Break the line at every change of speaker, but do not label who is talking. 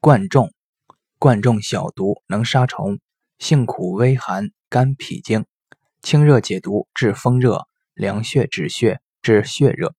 贯众，贯众小毒，能杀虫，性苦微寒，肝脾经，清热解毒，治风热，凉血止血，治血热。